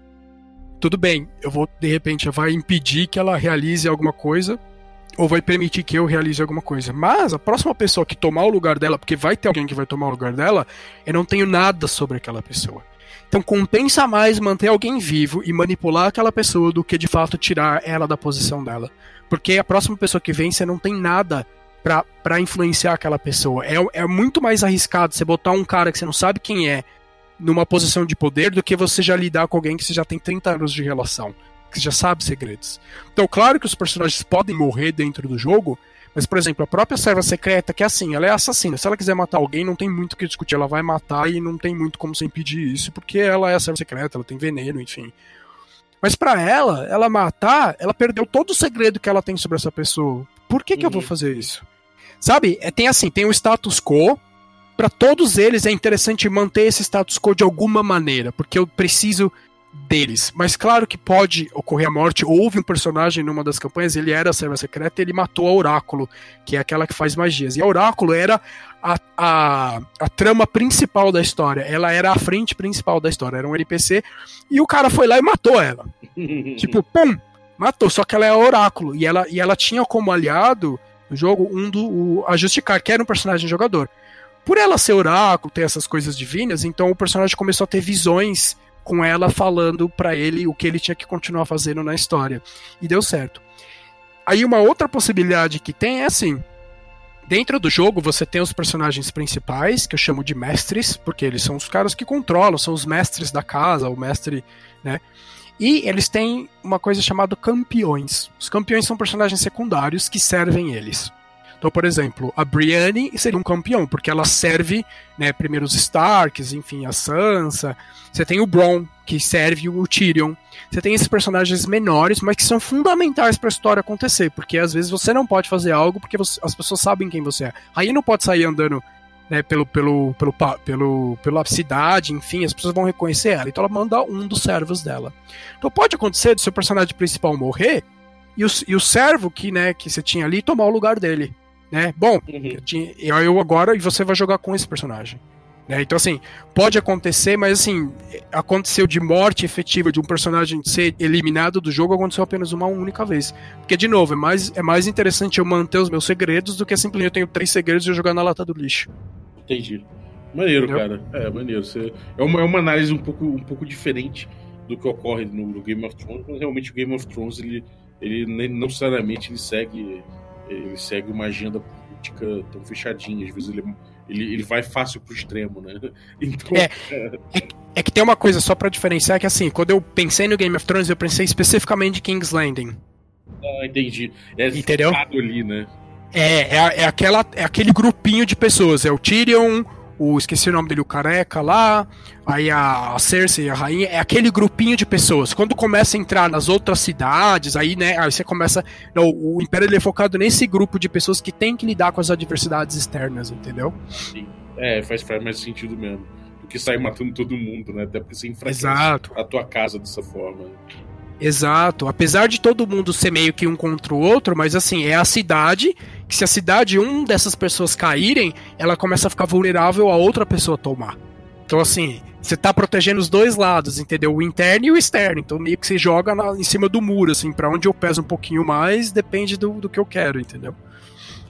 tudo bem, eu vou, de repente, vai impedir que ela realize alguma coisa, ou vai permitir que eu realize alguma coisa. Mas a próxima pessoa que tomar o lugar dela, porque vai ter alguém que vai tomar o lugar dela, eu não tenho nada sobre aquela pessoa. Então compensa mais manter alguém vivo e manipular aquela pessoa do que de fato tirar ela da posição dela. Porque a próxima pessoa que vem, você não tem nada para influenciar aquela pessoa. É, é muito mais arriscado você botar um cara que você não sabe quem é numa posição de poder do que você já lidar com alguém que você já tem 30 anos de relação, que já sabe segredos. Então, claro que os personagens podem morrer dentro do jogo, mas, por exemplo, a própria serva secreta, que é assim, ela é assassina. Se ela quiser matar alguém, não tem muito o que discutir. Ela vai matar e não tem muito como você impedir isso, porque ela é a serva secreta, ela tem veneno, enfim. Mas para ela, ela matar, ela perdeu todo o segredo que ela tem sobre essa pessoa. Por que, que eu vou uhum. fazer isso? Sabe? É, tem assim, tem o status quo, para todos eles é interessante manter esse status quo de alguma maneira, porque eu preciso deles. Mas claro que pode ocorrer a morte. Houve um personagem numa das campanhas, ele era a serva secreta e ele matou a Oráculo, que é aquela que faz magias. E a Oráculo era a, a, a trama principal da história. Ela era a frente principal da história. Era um NPC. E o cara foi lá e matou ela. tipo, pum! Matou. Só que ela é a Oráculo. E ela, e ela tinha como aliado no jogo um do o, a Justicar, que era um personagem jogador. Por ela ser oráculo, ter essas coisas divinas, então o personagem começou a ter visões com ela falando para ele o que ele tinha que continuar fazendo na história. E deu certo. Aí uma outra possibilidade que tem é assim: Dentro do jogo você tem os personagens principais, que eu chamo de mestres, porque eles são os caras que controlam, são os mestres da casa, o mestre, né? E eles têm uma coisa chamada campeões. Os campeões são personagens secundários que servem eles. Então, por exemplo, a Brienne seria um campeão, porque ela serve, né, primeiro os Starks, enfim, a Sansa. Você tem o Bronn, que serve o Tyrion. Você tem esses personagens menores, mas que são fundamentais para a história acontecer, porque às vezes você não pode fazer algo porque você, as pessoas sabem quem você é. Aí não pode sair andando né, pelo, pelo, pelo, pelo, pela cidade, enfim, as pessoas vão reconhecer ela. Então ela manda um dos servos dela. Então pode acontecer do seu personagem principal morrer e o, e o servo que, né, que você tinha ali tomar o lugar dele né? Bom, uhum. eu, eu agora e você vai jogar com esse personagem. Né? Então, assim, pode acontecer, mas assim, aconteceu de morte efetiva de um personagem ser eliminado do jogo, aconteceu apenas uma única vez. Porque, de novo, é mais, é mais interessante eu manter os meus segredos do que simplesmente eu tenho três segredos e eu jogar na lata do lixo. Entendi. Maneiro, Entendeu? cara. É, maneiro. Você... É, uma, é uma análise um pouco, um pouco diferente do que ocorre no, no Game of Thrones, mas realmente o Game of Thrones, ele, ele não necessariamente ele segue ele segue uma agenda política tão fechadinha, às vezes ele, ele, ele vai fácil pro extremo, né? Então, é, é... é que tem uma coisa só para diferenciar que assim, quando eu pensei no Game of Thrones, eu pensei especificamente em King's Landing. Ah, entendi. É Entendeu? ali, né? É, é, é, aquela, é aquele grupinho de pessoas. É o Tyrion, o esqueci o nome dele, o careca lá, aí a, a Cersei, a rainha, é aquele grupinho de pessoas. Quando começa a entrar nas outras cidades, aí, né, aí você começa, não, o Império ele é focado nesse grupo de pessoas que tem que lidar com as adversidades externas, entendeu? Sim. É, faz, faz mais sentido mesmo. Do que sair matando todo mundo, né? Até porque você enfraquece Exato. a tua casa dessa forma. Exato. Apesar de todo mundo ser meio que um contra o outro, mas assim, é a cidade que se a cidade um dessas pessoas caírem, ela começa a ficar vulnerável a outra pessoa tomar. Então assim, você tá protegendo os dois lados, entendeu? O interno e o externo. Então meio que você joga na, em cima do muro, assim, para onde eu peso um pouquinho mais, depende do, do que eu quero, entendeu?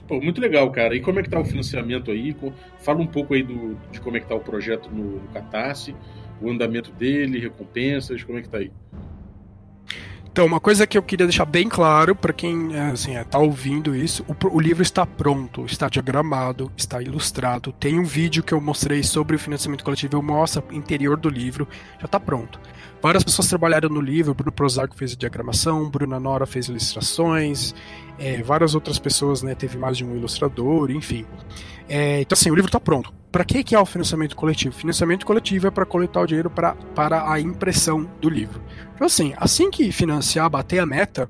Pô, muito legal, cara. E como é que tá o financiamento aí? Fala um pouco aí do, de como é que tá o projeto no, no Catarse, o andamento dele, recompensas, como é que tá aí? Então, uma coisa que eu queria deixar bem claro para quem assim, está ouvindo isso, o, o, livro está pronto, está diagramado, está ilustrado. Tem um vídeo que eu mostrei sobre o financiamento coletivo, eu mostro o interior do livro, já está pronto. Várias pessoas trabalharam no livro, Bruno Prozac fez a diagramação, Bruna Nora fez ilustrações, é, várias outras pessoas, né, teve mais de um ilustrador, enfim. É, então, assim, o livro está pronto. Para que, que é o financiamento coletivo? Financiamento coletivo é para coletar o dinheiro pra, para a impressão do livro. Então, assim, assim que financiar, bater a meta,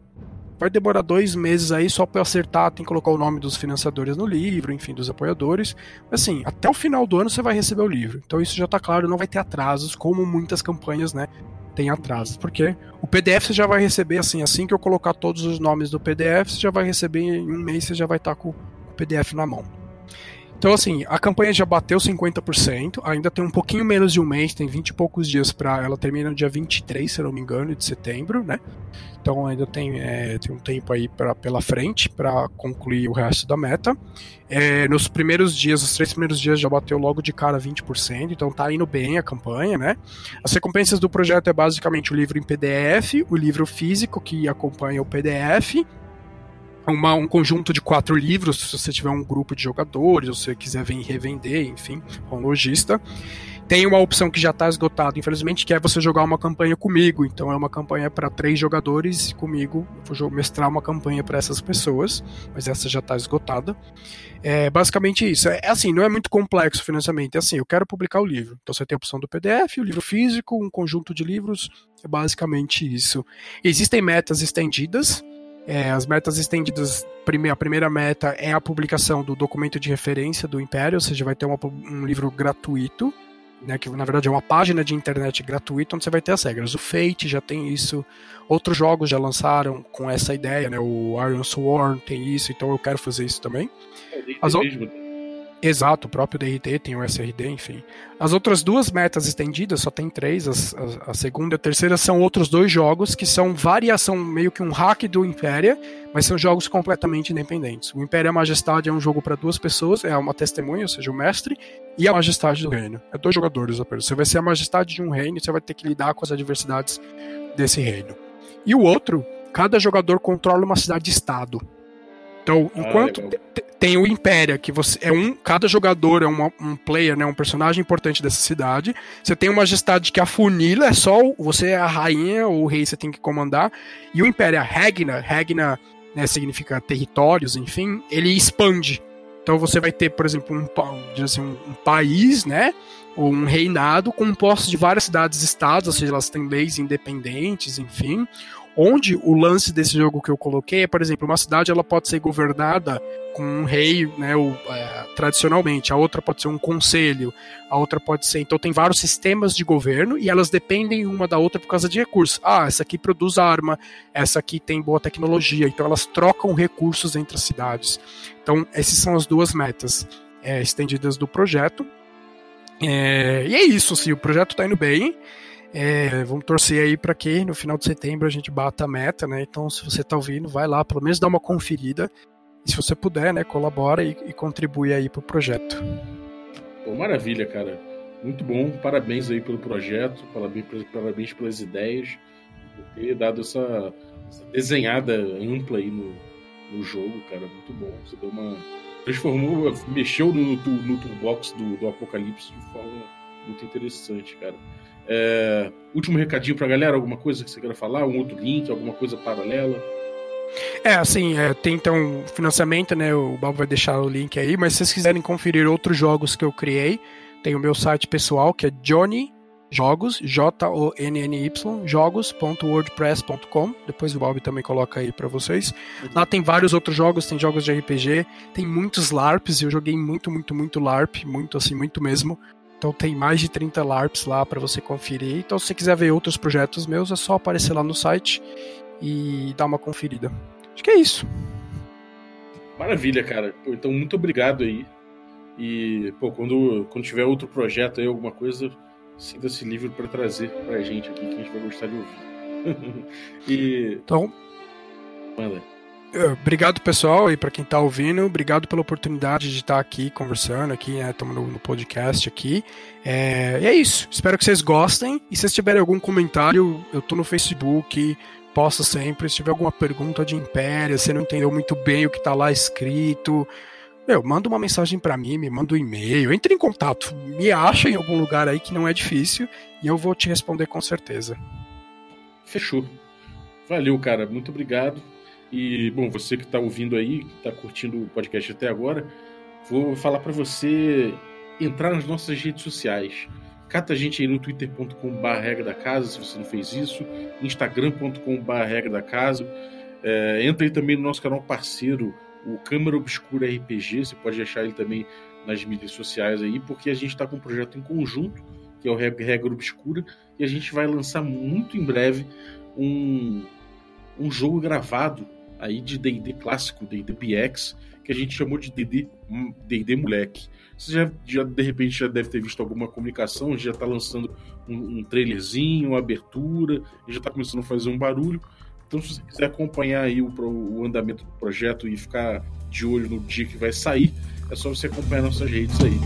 vai demorar dois meses aí só para acertar, tem que colocar o nome dos financiadores no livro, enfim, dos apoiadores. Assim, até o final do ano você vai receber o livro. Então isso já está claro, não vai ter atrasos, como muitas campanhas, né? Tem atrasos. Porque o PDF você já vai receber assim, assim que eu colocar todos os nomes do PDF, você já vai receber em um mês, você já vai estar com o PDF na mão. Então, assim, a campanha já bateu 50%, ainda tem um pouquinho menos de um mês, tem 20 e poucos dias para ela termina no dia 23, se não me engano, de setembro, né? Então ainda tem, é, tem um tempo aí pra, pela frente para concluir o resto da meta. É, nos primeiros dias, os três primeiros dias já bateu logo de cara 20%, então tá indo bem a campanha, né? As recompensas do projeto é basicamente o livro em PDF, o livro físico que acompanha o PDF uma, um conjunto de quatro livros, se você tiver um grupo de jogadores, ou se você quiser vir revender, enfim, com um lojista. Tem uma opção que já está esgotada, infelizmente, que é você jogar uma campanha comigo. Então é uma campanha para três jogadores comigo vou mestrar uma campanha para essas pessoas, mas essa já está esgotada. É basicamente isso. É, é assim, não é muito complexo o financiamento. É assim, eu quero publicar o livro. Então você tem a opção do PDF, o livro físico, um conjunto de livros. É basicamente isso. Existem metas estendidas é, as metas estendidas, a primeira meta é a publicação do documento de referência do Império, ou seja, vai ter uma, um livro gratuito, né, que na verdade é uma página de internet gratuita onde você vai ter as regras. O Fate já tem isso, outros jogos já lançaram com essa ideia, né, o Iron Sworn tem isso, então eu quero fazer isso também. É, As. Exato, o próprio DRT tem o SRD, enfim. As outras duas metas estendidas, só tem três, a, a, segunda e a terceira são outros dois jogos que são variação, meio que um hack do Impéria, mas são jogos completamente independentes. O Impéria Majestade é um jogo para duas pessoas, é uma testemunha, ou seja, o mestre, e a Majestade do Reino. É dois jogadores apenas. Você vai ser a Majestade de um reino e você vai ter que lidar com as adversidades desse reino. E o outro, cada jogador controla uma cidade-estado. Então, ah, enquanto ah, tem o Impéria, que você é um, cada jogador é uma, um player, né, um personagem importante dessa cidade. Você tem uma majestade que afunila, é só você é a rainha ou o rei você tem que comandar. E o Impéria Regna, Regna né, significa territórios, enfim, ele expande. Então você vai ter, por exemplo, um, assim, um país, né, ou um reinado composto de várias cidades-estados, ou seja, elas têm leis independentes, enfim onde o lance desse jogo que eu coloquei é, por exemplo, uma cidade ela pode ser governada com um rei, né, é, tradicionalmente, a outra pode ser um conselho, a outra pode ser. Então tem vários sistemas de governo e elas dependem uma da outra por causa de recursos. Ah, essa aqui produz arma, essa aqui tem boa tecnologia, então elas trocam recursos entre as cidades. Então, essas são as duas metas é, estendidas do projeto. É, e é isso, assim, o projeto está indo bem. É, vamos torcer aí para que no final de setembro a gente bata a meta, né? Então, se você está ouvindo, vai lá, pelo menos dá uma conferida. E se você puder, né, colabora e, e contribui aí para o projeto. Pô, maravilha, cara. Muito bom. Parabéns aí pelo projeto, parabéns, parabéns pelas ideias, por ter dado essa, essa desenhada ampla aí no, no jogo, cara. Muito bom. Você deu uma. Transformou, mexeu no, no, no toolbox do, do Apocalipse de forma muito interessante, cara. É, último recadinho pra galera, alguma coisa que você queira falar? Um outro link, alguma coisa paralela? É, assim, é, tem então financiamento, né? O Bob vai deixar o link aí, mas se vocês quiserem conferir outros jogos que eu criei, tem o meu site pessoal que é Johnny Jogos, J-O-N-N-Y, jogos.wordpress.com. Depois o Bob também coloca aí para vocês. Lá tem vários outros jogos, tem jogos de RPG, tem muitos LARPs, eu joguei muito, muito, muito LARP, muito assim, muito mesmo. Então tem mais de 30 LARPs lá para você conferir. Então se você quiser ver outros projetos meus, é só aparecer lá no site e dar uma conferida. Acho que é isso. Maravilha, cara. Pô, então muito obrigado aí. E, pô, quando, quando tiver outro projeto aí, alguma coisa, sinta-se livre para trazer pra gente aqui, que a gente vai gostar de ouvir. e. Então. Manda. É, obrigado, pessoal, e para quem está ouvindo, obrigado pela oportunidade de estar aqui conversando aqui, né? Estamos no, no, podcast aqui. É, e é isso. Espero que vocês gostem. E se vocês tiverem algum comentário, eu tô no Facebook, posto sempre. Se tiver alguma pergunta de Império, você não entendeu muito bem o que está lá escrito, meu, manda uma mensagem para mim, me manda um e-mail, entre em contato, me acha em algum lugar aí que não é difícil e eu vou te responder com certeza. Fechou. Valeu, cara. Muito obrigado. E, bom, você que está ouvindo aí, que está curtindo o podcast até agora, vou falar para você entrar nas nossas redes sociais. Cata a gente aí no twitter.com.br regra da casa, se você não fez isso, instagram.com.br regra da casa. É, entra aí também no nosso canal parceiro, o Câmara Obscura RPG, você pode achar ele também nas mídias sociais aí, porque a gente está com um projeto em conjunto, que é o Regra Obscura, e a gente vai lançar muito em breve um, um jogo gravado aí de D&D clássico, D&D BX, que a gente chamou de D&D D&D moleque. Você já, já, de repente já deve ter visto alguma comunicação, já está lançando um, um, trailerzinho, uma abertura, já está começando a fazer um barulho. Então, se você quiser acompanhar aí o, o, andamento do projeto e ficar de olho no dia que vai sair, é só você acompanhar nossas redes aí.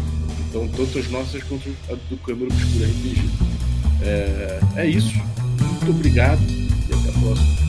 Então, tanto as nossas quanto a do Câmara Obscura RPG. É, é isso. Muito obrigado e até a próxima.